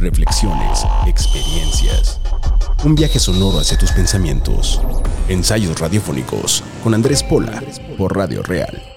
Reflexiones, experiencias. Un viaje sonoro hacia tus pensamientos. Ensayos radiofónicos con Andrés Pola por Radio Real.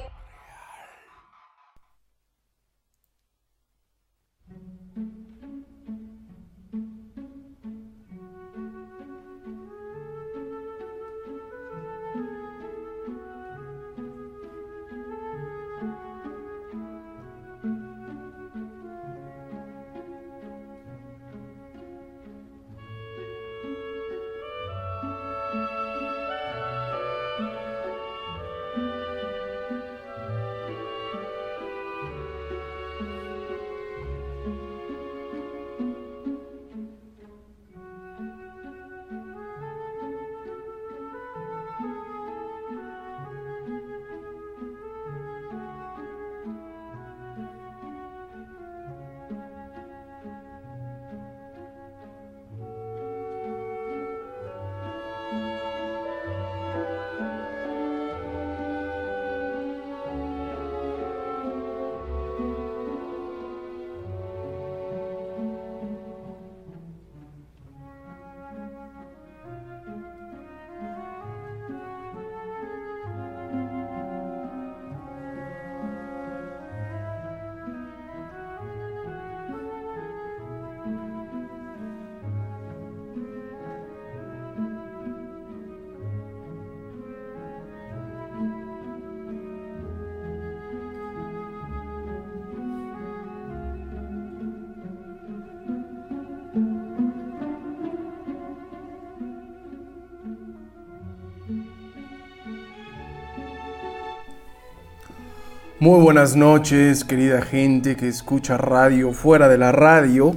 Muy buenas noches, querida gente que escucha radio fuera de la radio.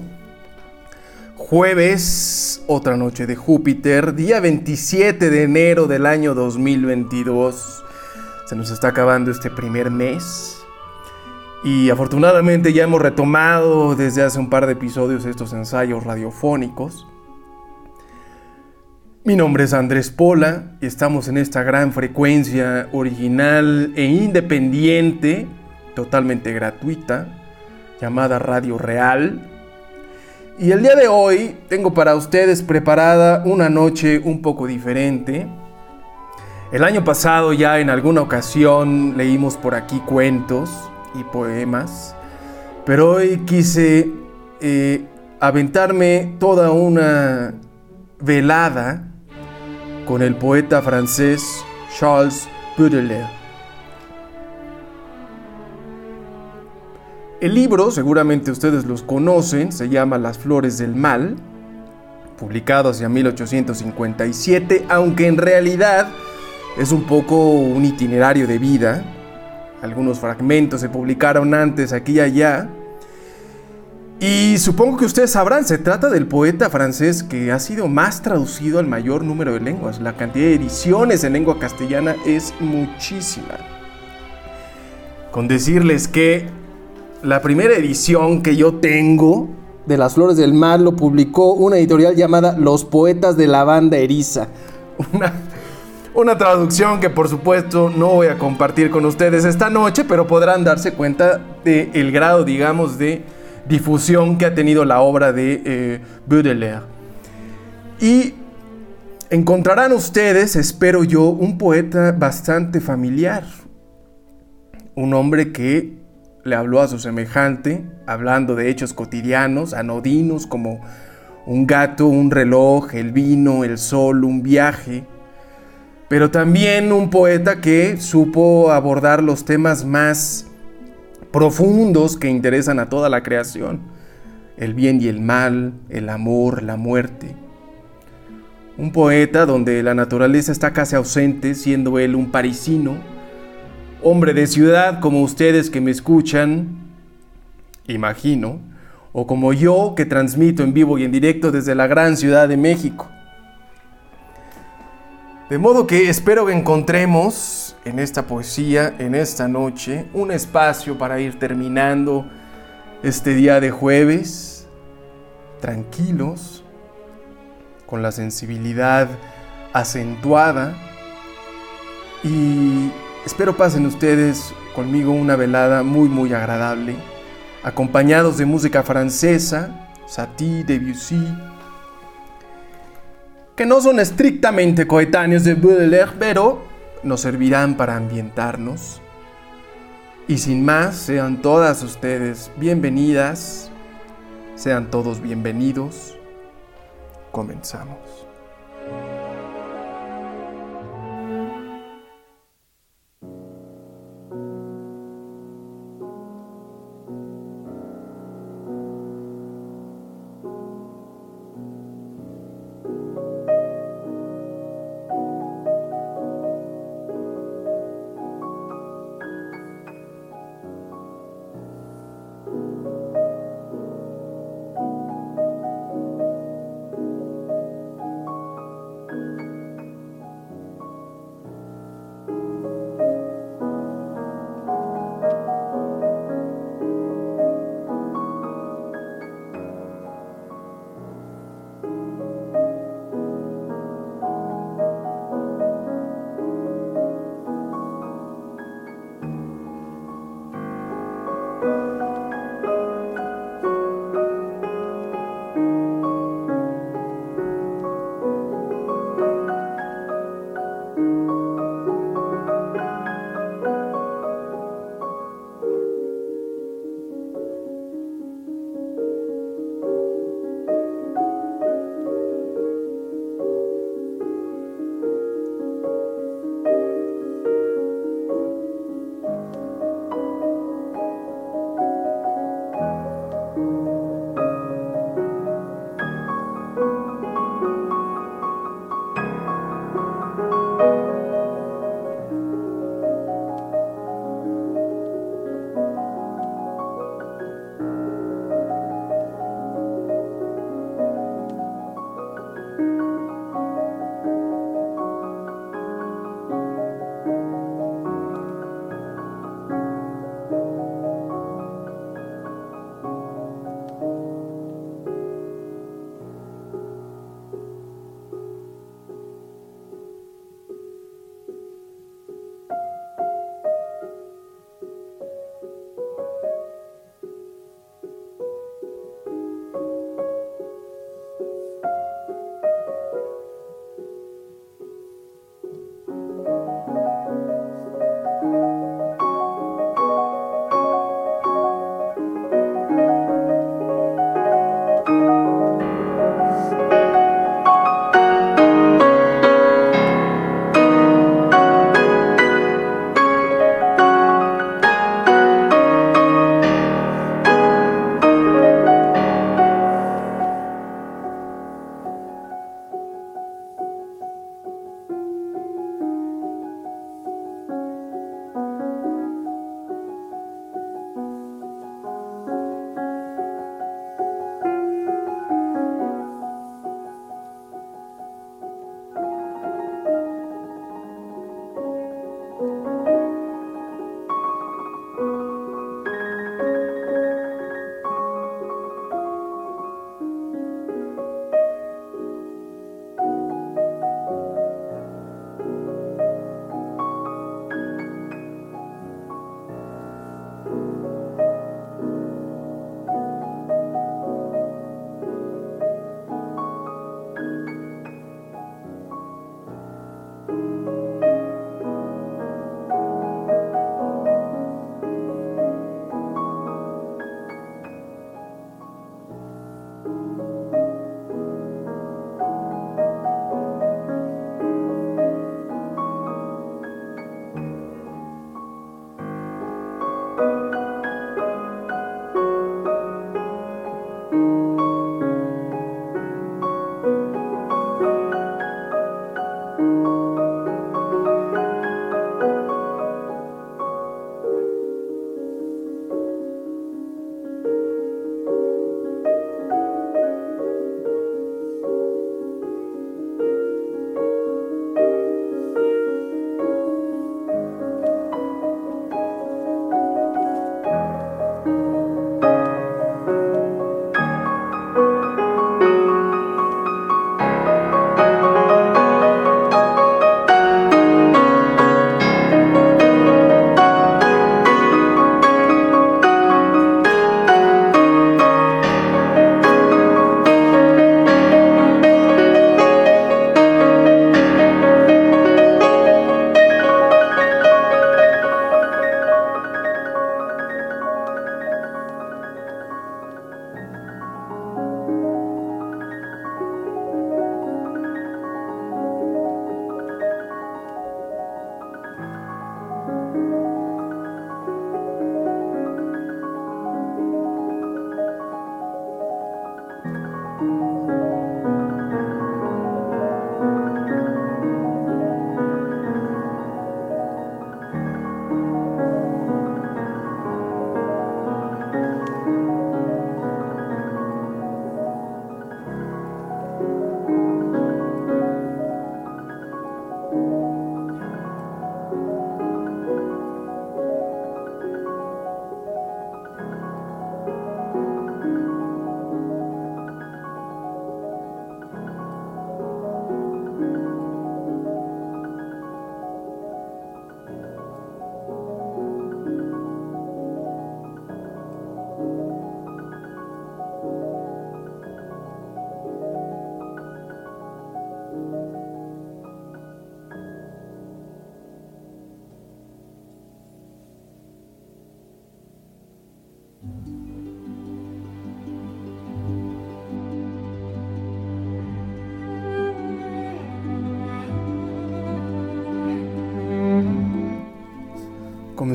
Jueves, otra noche de Júpiter, día 27 de enero del año 2022. Se nos está acabando este primer mes. Y afortunadamente ya hemos retomado desde hace un par de episodios estos ensayos radiofónicos. Mi nombre es Andrés Pola y estamos en esta gran frecuencia original e independiente, totalmente gratuita, llamada Radio Real. Y el día de hoy tengo para ustedes preparada una noche un poco diferente. El año pasado ya en alguna ocasión leímos por aquí cuentos y poemas, pero hoy quise eh, aventarme toda una velada con el poeta francés Charles Baudelaire. El libro, seguramente ustedes los conocen, se llama Las Flores del Mal, publicado hacia 1857, aunque en realidad es un poco un itinerario de vida. Algunos fragmentos se publicaron antes aquí y allá, y supongo que ustedes sabrán, se trata del poeta francés que ha sido más traducido al mayor número de lenguas. La cantidad de ediciones en lengua castellana es muchísima. Con decirles que la primera edición que yo tengo de Las Flores del Mar lo publicó una editorial llamada Los Poetas de la Banda Eriza. Una, una traducción que por supuesto no voy a compartir con ustedes esta noche, pero podrán darse cuenta del grado, digamos, de difusión que ha tenido la obra de eh, Baudelaire. Y encontrarán ustedes, espero yo, un poeta bastante familiar. Un hombre que le habló a su semejante, hablando de hechos cotidianos, anodinos, como un gato, un reloj, el vino, el sol, un viaje. Pero también un poeta que supo abordar los temas más profundos que interesan a toda la creación, el bien y el mal, el amor, la muerte. Un poeta donde la naturaleza está casi ausente, siendo él un parisino, hombre de ciudad como ustedes que me escuchan, imagino, o como yo que transmito en vivo y en directo desde la gran ciudad de México. De modo que espero que encontremos en esta poesía, en esta noche, un espacio para ir terminando este día de jueves, tranquilos, con la sensibilidad acentuada. Y espero pasen ustedes conmigo una velada muy muy agradable, acompañados de música francesa, Satie, Debussy, que no son estrictamente coetáneos de Baudelaire, pero nos servirán para ambientarnos. Y sin más, sean todas ustedes bienvenidas, sean todos bienvenidos. Comenzamos.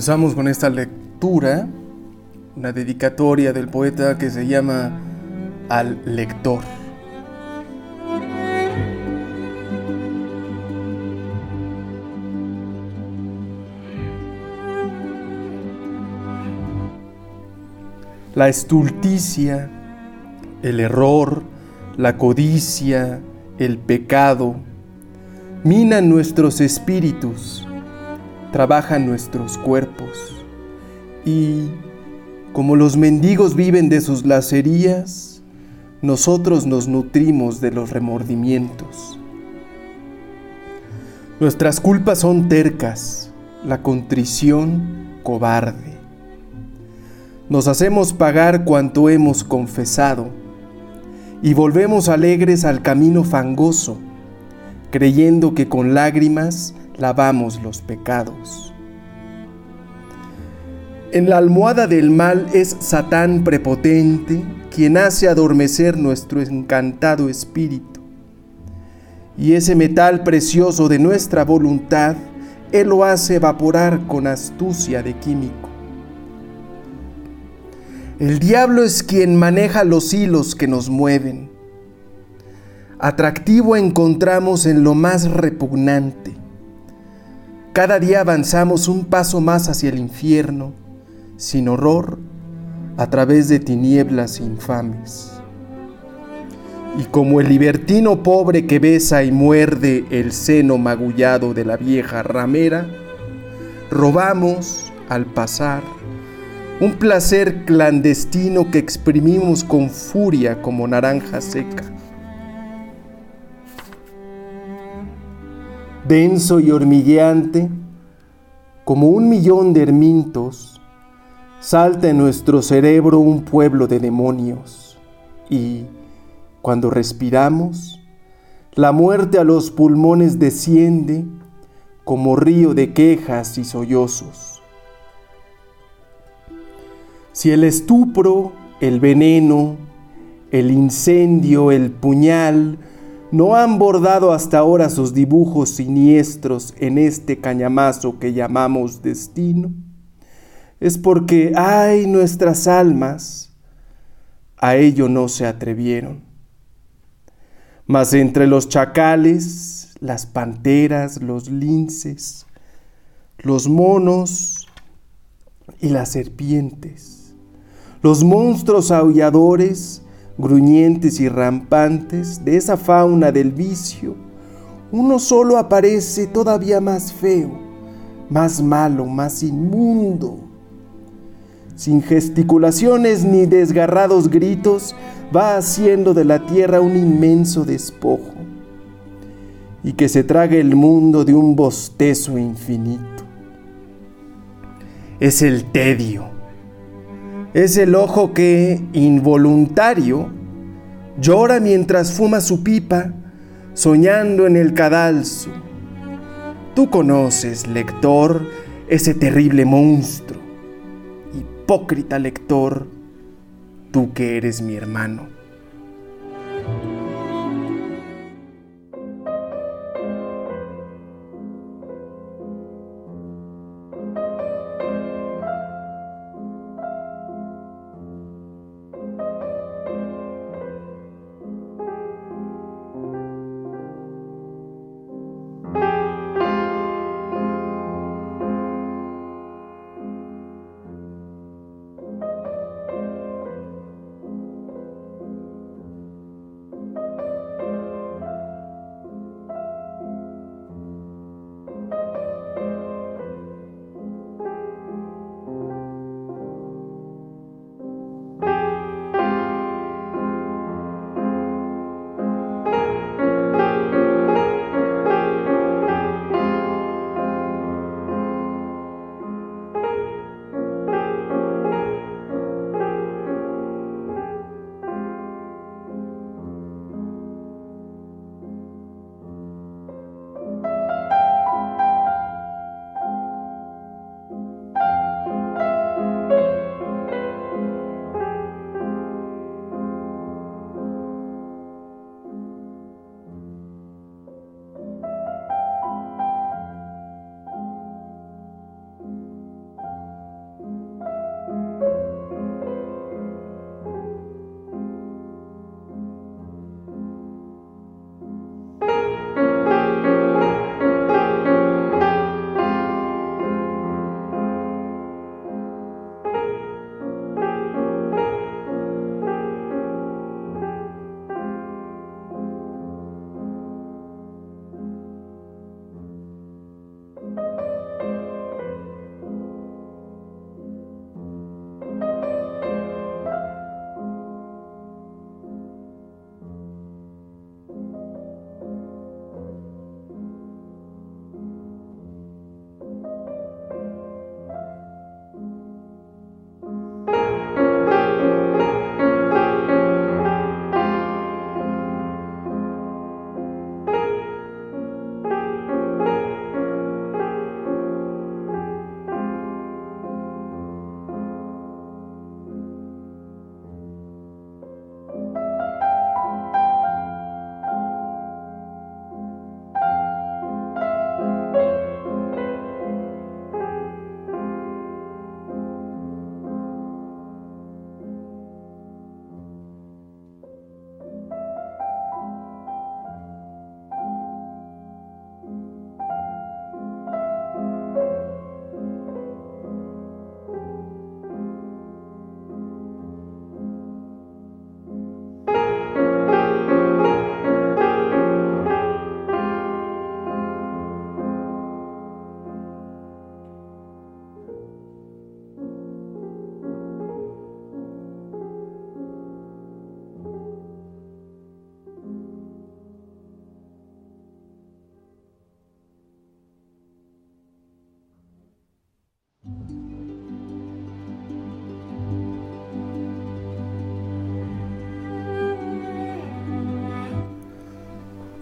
Comenzamos con esta lectura, una dedicatoria del poeta que se llama Al lector. La estulticia, el error, la codicia, el pecado, minan nuestros espíritus trabajan nuestros cuerpos. Y como los mendigos viven de sus lacerías, nosotros nos nutrimos de los remordimientos. Nuestras culpas son tercas, la contrición cobarde. Nos hacemos pagar cuanto hemos confesado y volvemos alegres al camino fangoso, creyendo que con lágrimas lavamos los pecados. En la almohada del mal es Satán prepotente quien hace adormecer nuestro encantado espíritu. Y ese metal precioso de nuestra voluntad, Él lo hace evaporar con astucia de químico. El diablo es quien maneja los hilos que nos mueven. Atractivo encontramos en lo más repugnante cada día avanzamos un paso más hacia el infierno, sin horror, a través de tinieblas infames. Y como el libertino pobre que besa y muerde el seno magullado de la vieja ramera, robamos, al pasar, un placer clandestino que exprimimos con furia como naranja seca. Denso y hormigueante, como un millón de hermintos, salta en nuestro cerebro un pueblo de demonios y, cuando respiramos, la muerte a los pulmones desciende como río de quejas y sollozos. Si el estupro, el veneno, el incendio, el puñal, no han bordado hasta ahora sus dibujos siniestros en este cañamazo que llamamos destino, es porque, ay, nuestras almas, a ello no se atrevieron. Mas entre los chacales, las panteras, los linces, los monos y las serpientes, los monstruos aulladores, gruñentes y rampantes de esa fauna del vicio, uno solo aparece todavía más feo, más malo, más inmundo. Sin gesticulaciones ni desgarrados gritos, va haciendo de la tierra un inmenso despojo y que se trague el mundo de un bostezo infinito. Es el tedio es el ojo que, involuntario, llora mientras fuma su pipa, soñando en el cadalso. Tú conoces, lector, ese terrible monstruo. Hipócrita lector, tú que eres mi hermano.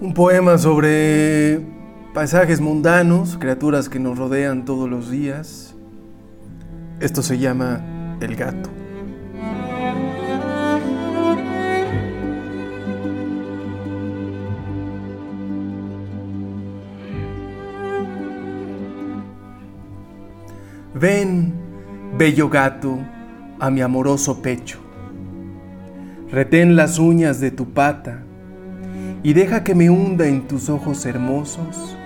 Un poema sobre paisajes mundanos, criaturas que nos rodean todos los días. Esto se llama El gato. Ven, bello gato, a mi amoroso pecho. Retén las uñas de tu pata y deja que me hunda en tus ojos hermosos,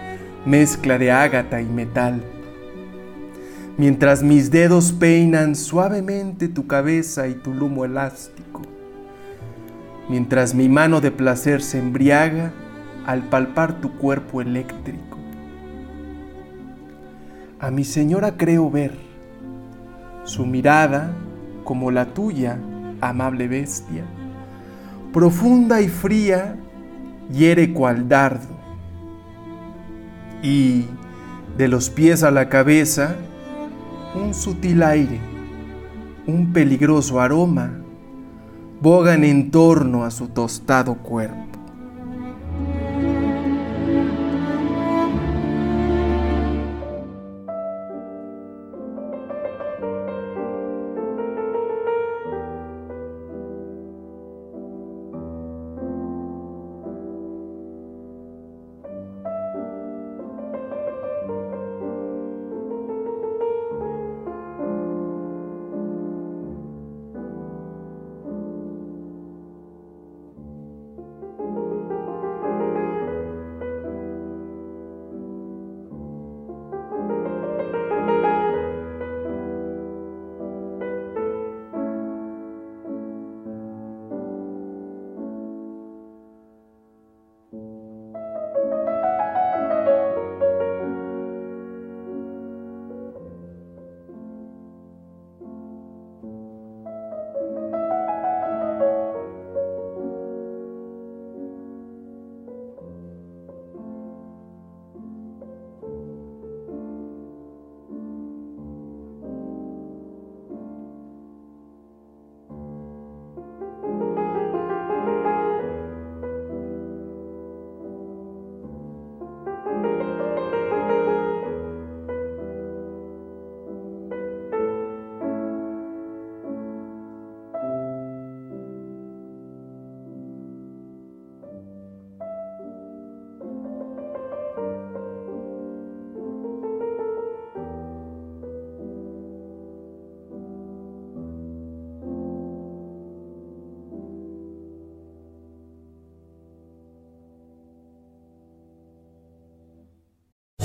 mezcla de ágata y metal. Mientras mis dedos peinan suavemente tu cabeza y tu lumo elástico. Mientras mi mano de placer se embriaga al palpar tu cuerpo eléctrico a mi señora creo ver. Su mirada, como la tuya, amable bestia, profunda y fría, hiere cual dardo. Y de los pies a la cabeza, un sutil aire, un peligroso aroma, bogan en torno a su tostado cuerpo.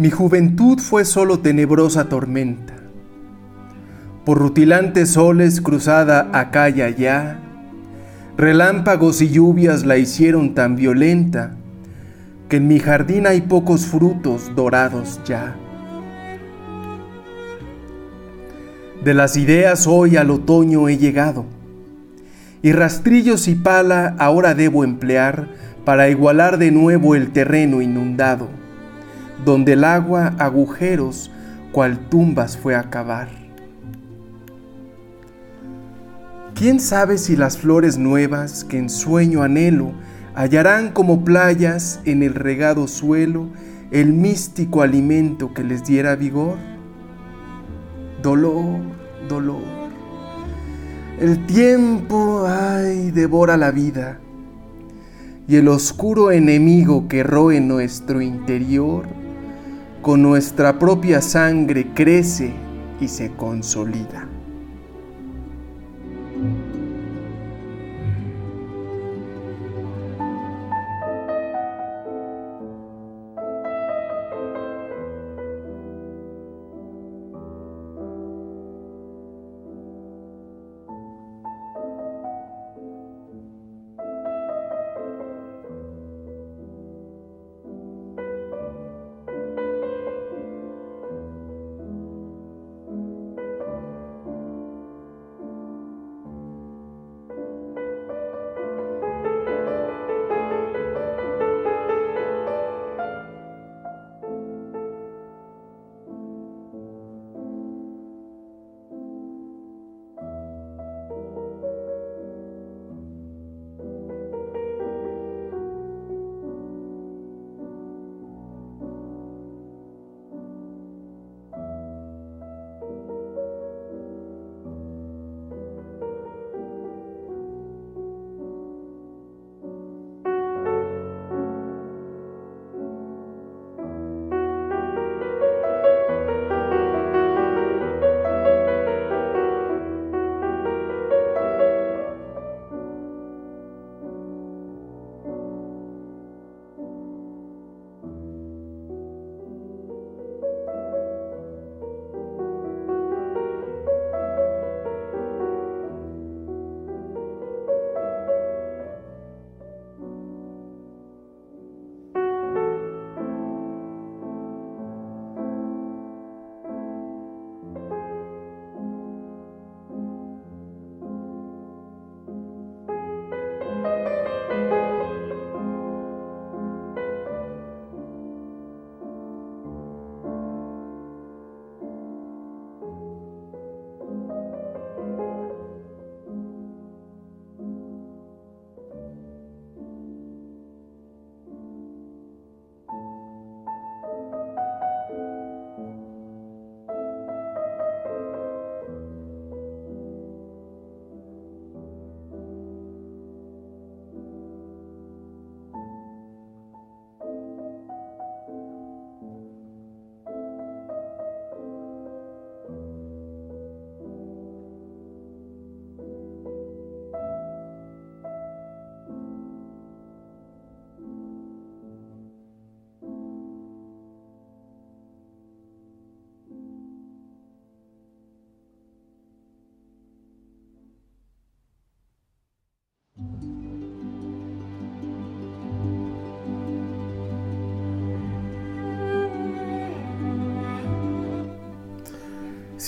Mi juventud fue solo tenebrosa tormenta. Por rutilantes soles cruzada acá y allá, relámpagos y lluvias la hicieron tan violenta que en mi jardín hay pocos frutos dorados ya. De las ideas hoy al otoño he llegado, y rastrillos y pala ahora debo emplear para igualar de nuevo el terreno inundado donde el agua agujeros cual tumbas fue a cavar. ¿Quién sabe si las flores nuevas que en sueño anhelo hallarán como playas en el regado suelo el místico alimento que les diera vigor? Dolor, dolor. El tiempo, ay, devora la vida. Y el oscuro enemigo que roe nuestro interior, con nuestra propia sangre crece y se consolida.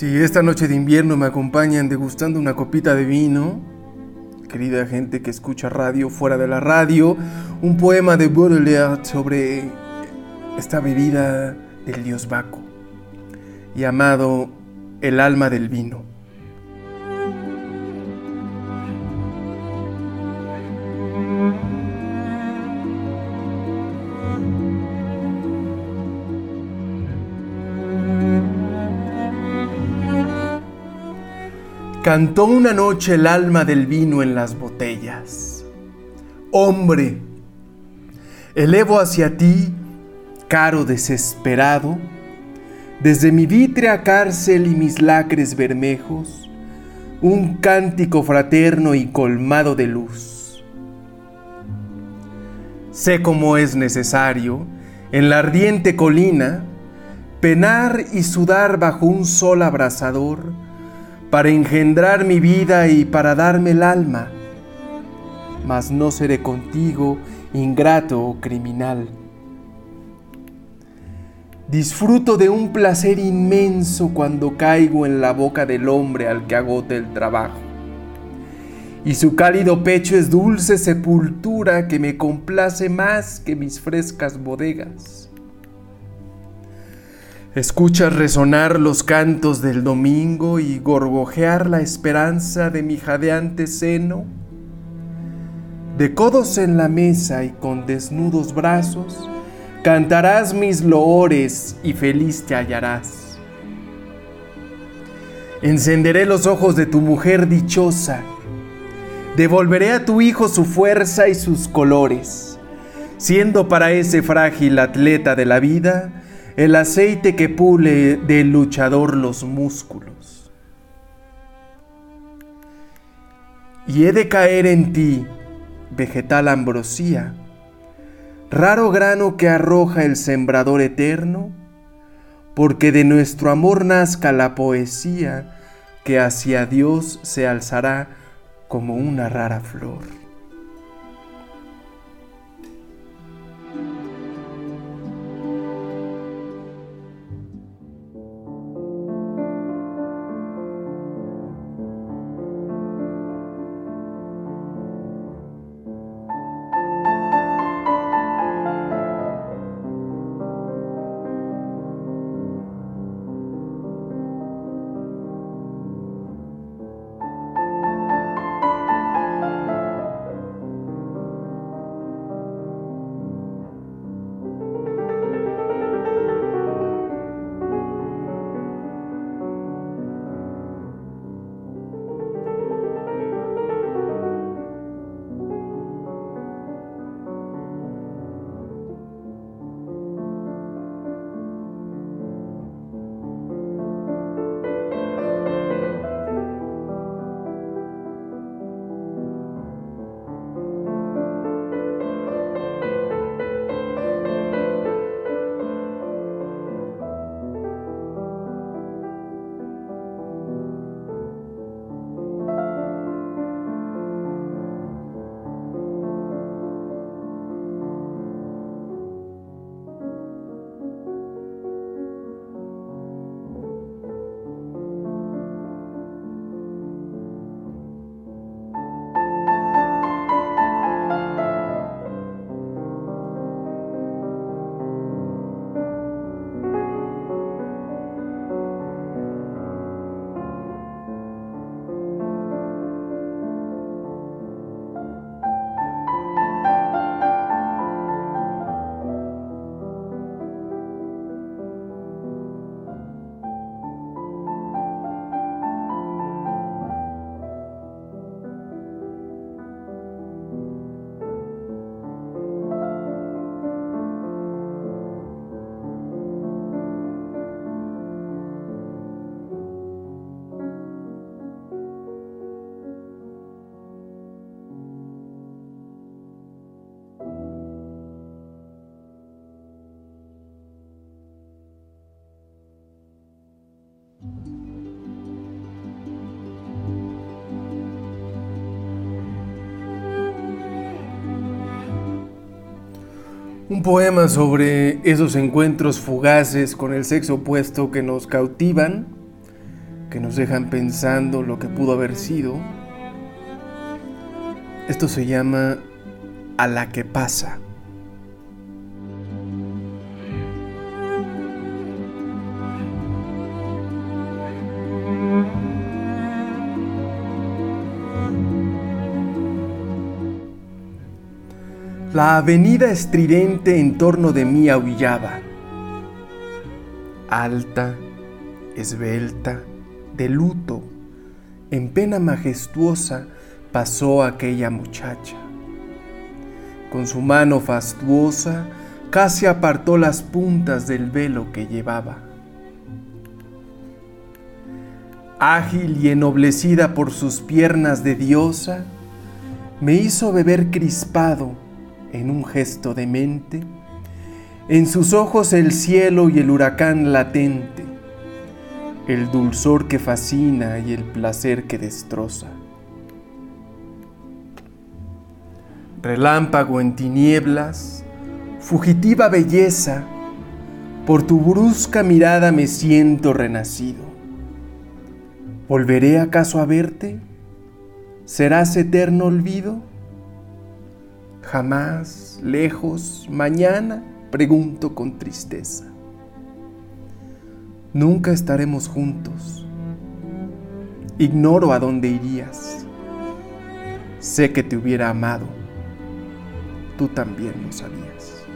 Si esta noche de invierno me acompañan degustando una copita de vino, querida gente que escucha radio fuera de la radio, un poema de Baudelaire sobre esta bebida del dios Baco, llamado El alma del vino. Cantó una noche el alma del vino en las botellas. Hombre, elevo hacia ti, caro desesperado, desde mi vítrea cárcel y mis lacres bermejos, un cántico fraterno y colmado de luz. Sé cómo es necesario, en la ardiente colina, penar y sudar bajo un sol abrasador, para engendrar mi vida y para darme el alma, mas no seré contigo ingrato o criminal. Disfruto de un placer inmenso cuando caigo en la boca del hombre al que agote el trabajo. Y su cálido pecho es dulce sepultura que me complace más que mis frescas bodegas. Escuchas resonar los cantos del domingo y gorgojear la esperanza de mi jadeante seno. De codos en la mesa y con desnudos brazos, cantarás mis loores y feliz te hallarás. Encenderé los ojos de tu mujer dichosa, devolveré a tu hijo su fuerza y sus colores, siendo para ese frágil atleta de la vida, el aceite que pule del luchador los músculos. Y he de caer en ti, vegetal ambrosía, raro grano que arroja el sembrador eterno, porque de nuestro amor nazca la poesía que hacia Dios se alzará como una rara flor. Un poema sobre esos encuentros fugaces con el sexo opuesto que nos cautivan, que nos dejan pensando lo que pudo haber sido. Esto se llama A la que pasa. La avenida estridente en torno de mí aullaba. Alta, esbelta, de luto, en pena majestuosa pasó aquella muchacha. Con su mano fastuosa casi apartó las puntas del velo que llevaba. Ágil y ennoblecida por sus piernas de diosa, me hizo beber crispado en un gesto de mente, en sus ojos el cielo y el huracán latente, el dulzor que fascina y el placer que destroza. Relámpago en tinieblas, fugitiva belleza, por tu brusca mirada me siento renacido. ¿Volveré acaso a verte? ¿Serás eterno olvido? Jamás, lejos, mañana, pregunto con tristeza. Nunca estaremos juntos. Ignoro a dónde irías. Sé que te hubiera amado. Tú también lo sabías.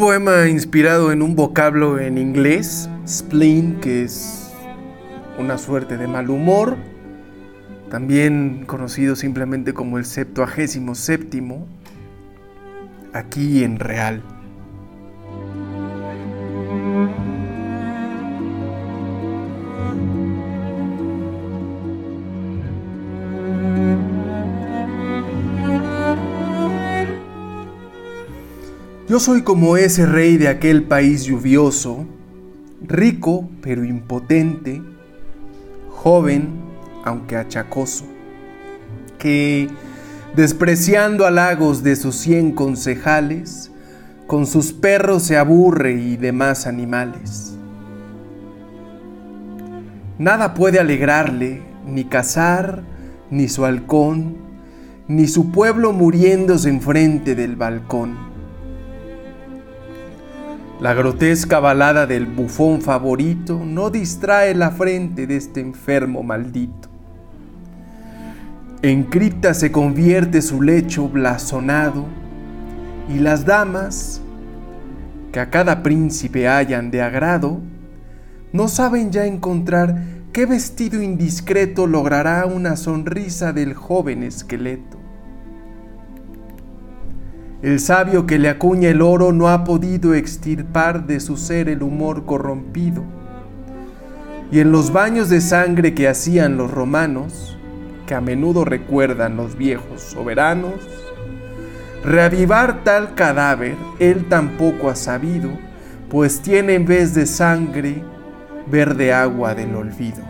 Poema inspirado en un vocablo en inglés, spleen, que es una suerte de mal humor, también conocido simplemente como el septuagésimo séptimo, aquí en real. Yo soy como ese rey de aquel país lluvioso, rico pero impotente, joven aunque achacoso, que, despreciando halagos de sus cien concejales, con sus perros se aburre y demás animales. Nada puede alegrarle, ni cazar, ni su halcón, ni su pueblo muriéndose enfrente del balcón. La grotesca balada del bufón favorito no distrae la frente de este enfermo maldito. En cripta se convierte su lecho blasonado y las damas, que a cada príncipe hallan de agrado, no saben ya encontrar qué vestido indiscreto logrará una sonrisa del joven esqueleto. El sabio que le acuña el oro no ha podido extirpar de su ser el humor corrompido. Y en los baños de sangre que hacían los romanos, que a menudo recuerdan los viejos soberanos, reavivar tal cadáver él tampoco ha sabido, pues tiene en vez de sangre verde agua del olvido.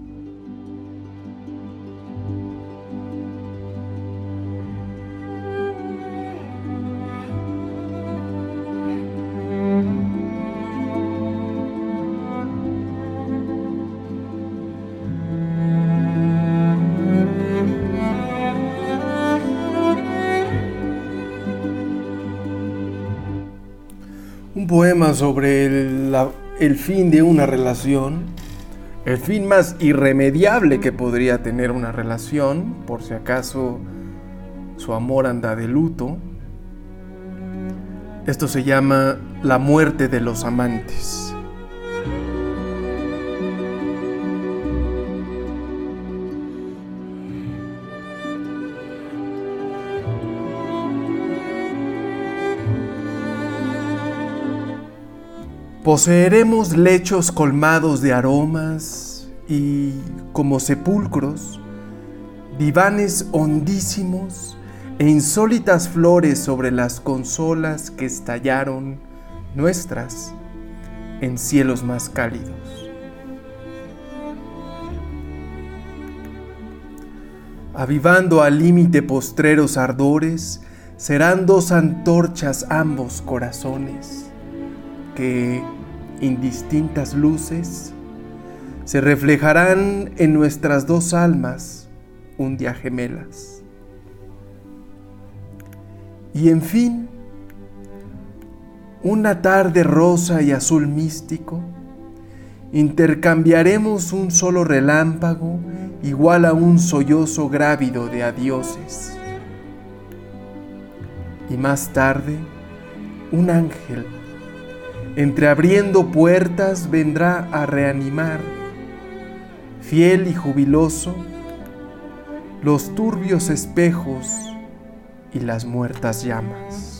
Poema sobre el, el fin de una relación, el fin más irremediable que podría tener una relación, por si acaso su amor anda de luto. Esto se llama La muerte de los amantes. Poseeremos lechos colmados de aromas y, como sepulcros, divanes hondísimos e insólitas flores sobre las consolas que estallaron nuestras en cielos más cálidos. Avivando al límite postreros ardores, serán dos antorchas ambos corazones que indistintas luces se reflejarán en nuestras dos almas un día gemelas. Y en fin, una tarde rosa y azul místico, intercambiaremos un solo relámpago igual a un sollozo grávido de adioses. Y más tarde, un ángel entreabriendo puertas vendrá a reanimar, fiel y jubiloso, los turbios espejos y las muertas llamas.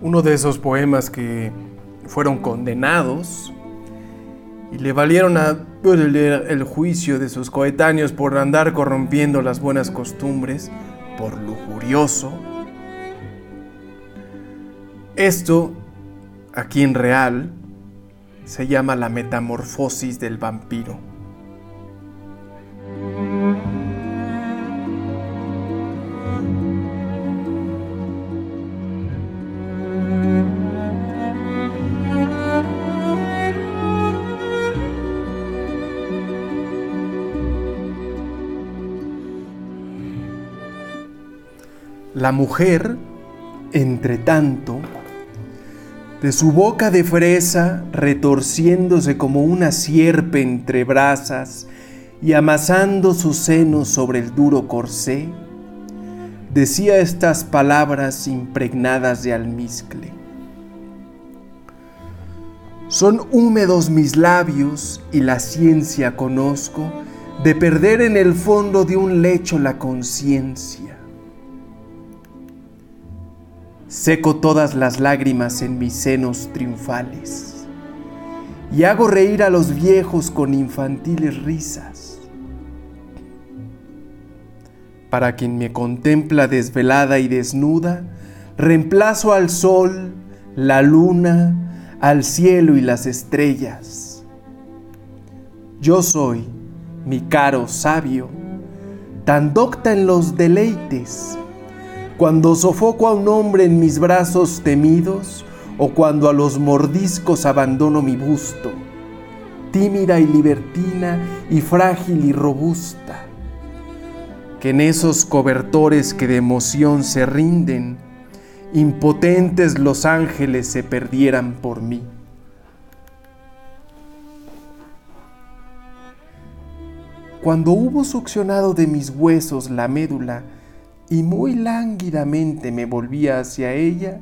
Uno de esos poemas que fueron condenados y le valieron a el, el juicio de sus coetáneos por andar corrompiendo las buenas costumbres, por lujurioso. Esto, aquí en real, se llama la metamorfosis del vampiro. La mujer, entre tanto, de su boca de fresa, retorciéndose como una sierpe entre brasas y amasando sus senos sobre el duro corsé, decía estas palabras impregnadas de almizcle. Son húmedos mis labios y la ciencia conozco de perder en el fondo de un lecho la conciencia Seco todas las lágrimas en mis senos triunfales y hago reír a los viejos con infantiles risas. Para quien me contempla desvelada y desnuda, reemplazo al sol, la luna, al cielo y las estrellas. Yo soy, mi caro sabio, tan docta en los deleites, cuando sofoco a un hombre en mis brazos temidos, o cuando a los mordiscos abandono mi busto, tímida y libertina y frágil y robusta, que en esos cobertores que de emoción se rinden, impotentes los ángeles se perdieran por mí. Cuando hubo succionado de mis huesos la médula, y muy lánguidamente me volvía hacia ella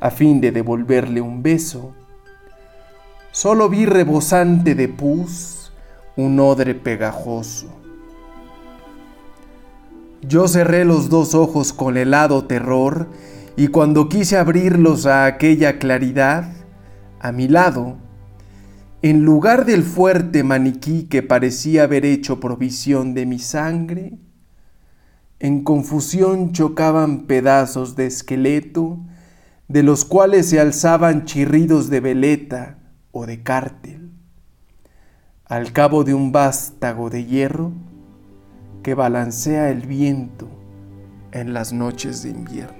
a fin de devolverle un beso. Solo vi rebosante de pus un odre pegajoso. Yo cerré los dos ojos con helado terror y cuando quise abrirlos a aquella claridad, a mi lado, en lugar del fuerte maniquí que parecía haber hecho provisión de mi sangre, en confusión chocaban pedazos de esqueleto, de los cuales se alzaban chirridos de veleta o de cártel, al cabo de un vástago de hierro que balancea el viento en las noches de invierno.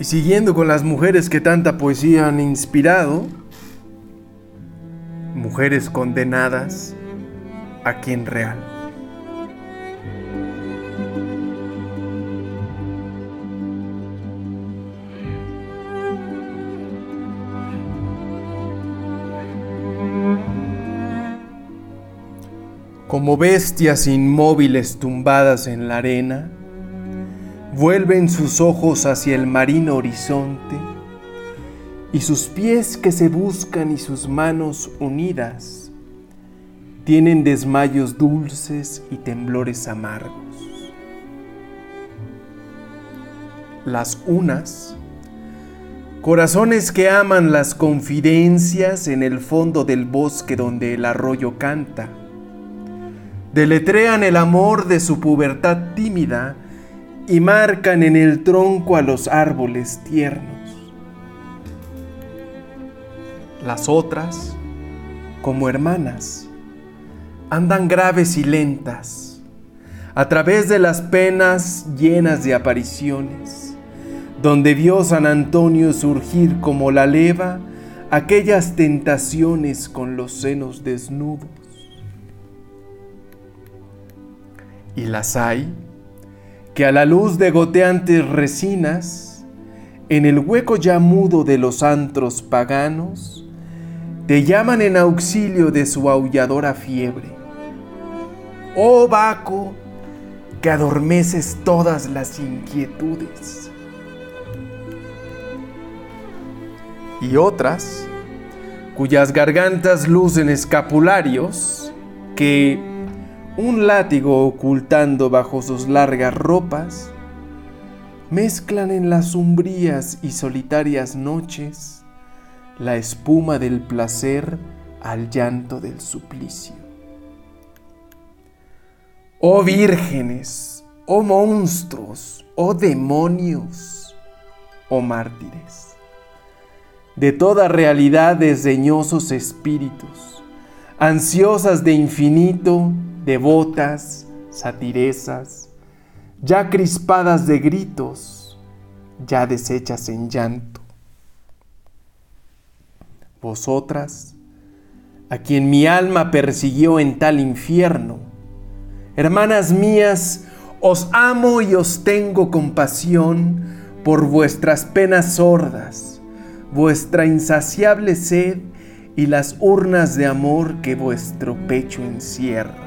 Y siguiendo con las mujeres que tanta poesía han inspirado, mujeres condenadas a quien real. Como bestias inmóviles tumbadas en la arena, vuelven sus ojos hacia el marino horizonte y sus pies que se buscan y sus manos unidas tienen desmayos dulces y temblores amargos. Las unas, corazones que aman las confidencias en el fondo del bosque donde el arroyo canta, deletrean el amor de su pubertad tímida y marcan en el tronco a los árboles tiernos. Las otras, como hermanas, andan graves y lentas, a través de las penas llenas de apariciones, donde vio San Antonio surgir como la leva aquellas tentaciones con los senos desnudos. Y las hay que a la luz de goteantes resinas, en el hueco ya mudo de los antros paganos, te llaman en auxilio de su aulladora fiebre. Oh Baco, que adormeces todas las inquietudes. Y otras, cuyas gargantas lucen escapularios, que un látigo ocultando bajo sus largas ropas, mezclan en las umbrías y solitarias noches la espuma del placer al llanto del suplicio. Oh vírgenes, oh monstruos, oh demonios, oh mártires, de toda realidad desdeñosos espíritus, ansiosas de infinito, devotas, satiresas, ya crispadas de gritos, ya deshechas en llanto. Vosotras, a quien mi alma persiguió en tal infierno, hermanas mías, os amo y os tengo compasión por vuestras penas sordas, vuestra insaciable sed y las urnas de amor que vuestro pecho encierra.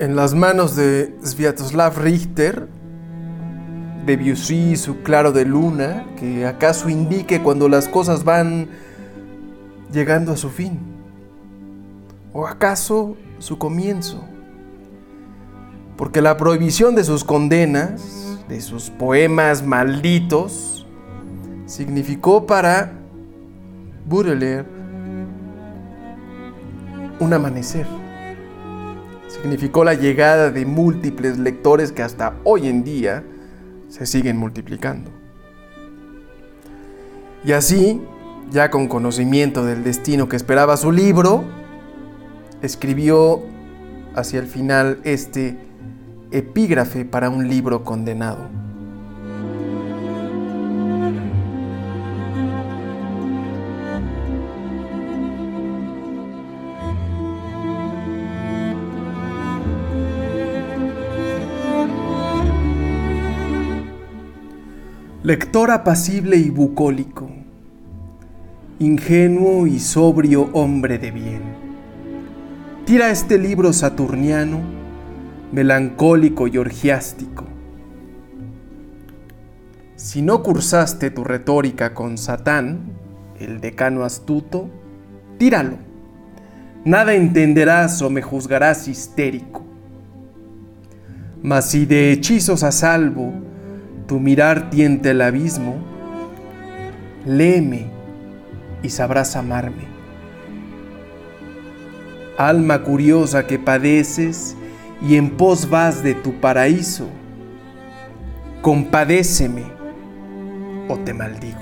En las manos de Sviatoslav Richter, Debussy, su claro de luna, que acaso indique cuando las cosas van llegando a su fin, o acaso su comienzo, porque la prohibición de sus condenas, de sus poemas malditos, significó para Baudelaire un amanecer significó la llegada de múltiples lectores que hasta hoy en día se siguen multiplicando. Y así, ya con conocimiento del destino que esperaba su libro, escribió hacia el final este epígrafe para un libro condenado. Lector apacible y bucólico, ingenuo y sobrio hombre de bien, tira este libro saturniano, melancólico y orgiástico. Si no cursaste tu retórica con Satán, el decano astuto, tíralo. Nada entenderás o me juzgarás histérico. Mas si de hechizos a salvo, tu mirar tiente el abismo, léeme y sabrás amarme. Alma curiosa que padeces y en pos vas de tu paraíso, compadéceme o te maldigo.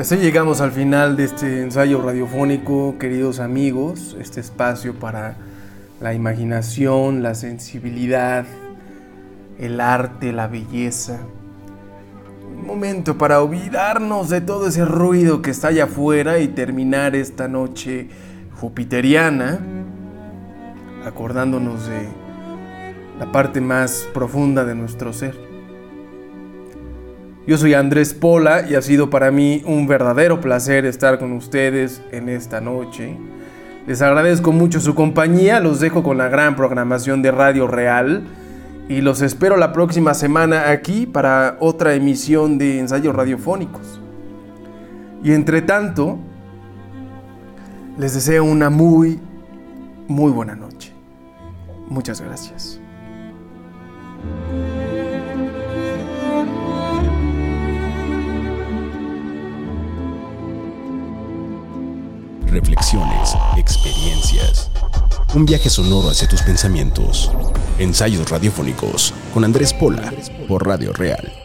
Así llegamos al final de este ensayo radiofónico, queridos amigos, este espacio para la imaginación, la sensibilidad, el arte, la belleza. Un momento para olvidarnos de todo ese ruido que está allá afuera y terminar esta noche jupiteriana, acordándonos de la parte más profunda de nuestro ser. Yo soy Andrés Pola y ha sido para mí un verdadero placer estar con ustedes en esta noche. Les agradezco mucho su compañía, los dejo con la gran programación de Radio Real y los espero la próxima semana aquí para otra emisión de ensayos radiofónicos. Y entre tanto, les deseo una muy, muy buena noche. Muchas gracias. Reflexiones, experiencias. Un viaje sonoro hacia tus pensamientos. Ensayos radiofónicos con Andrés Pola por Radio Real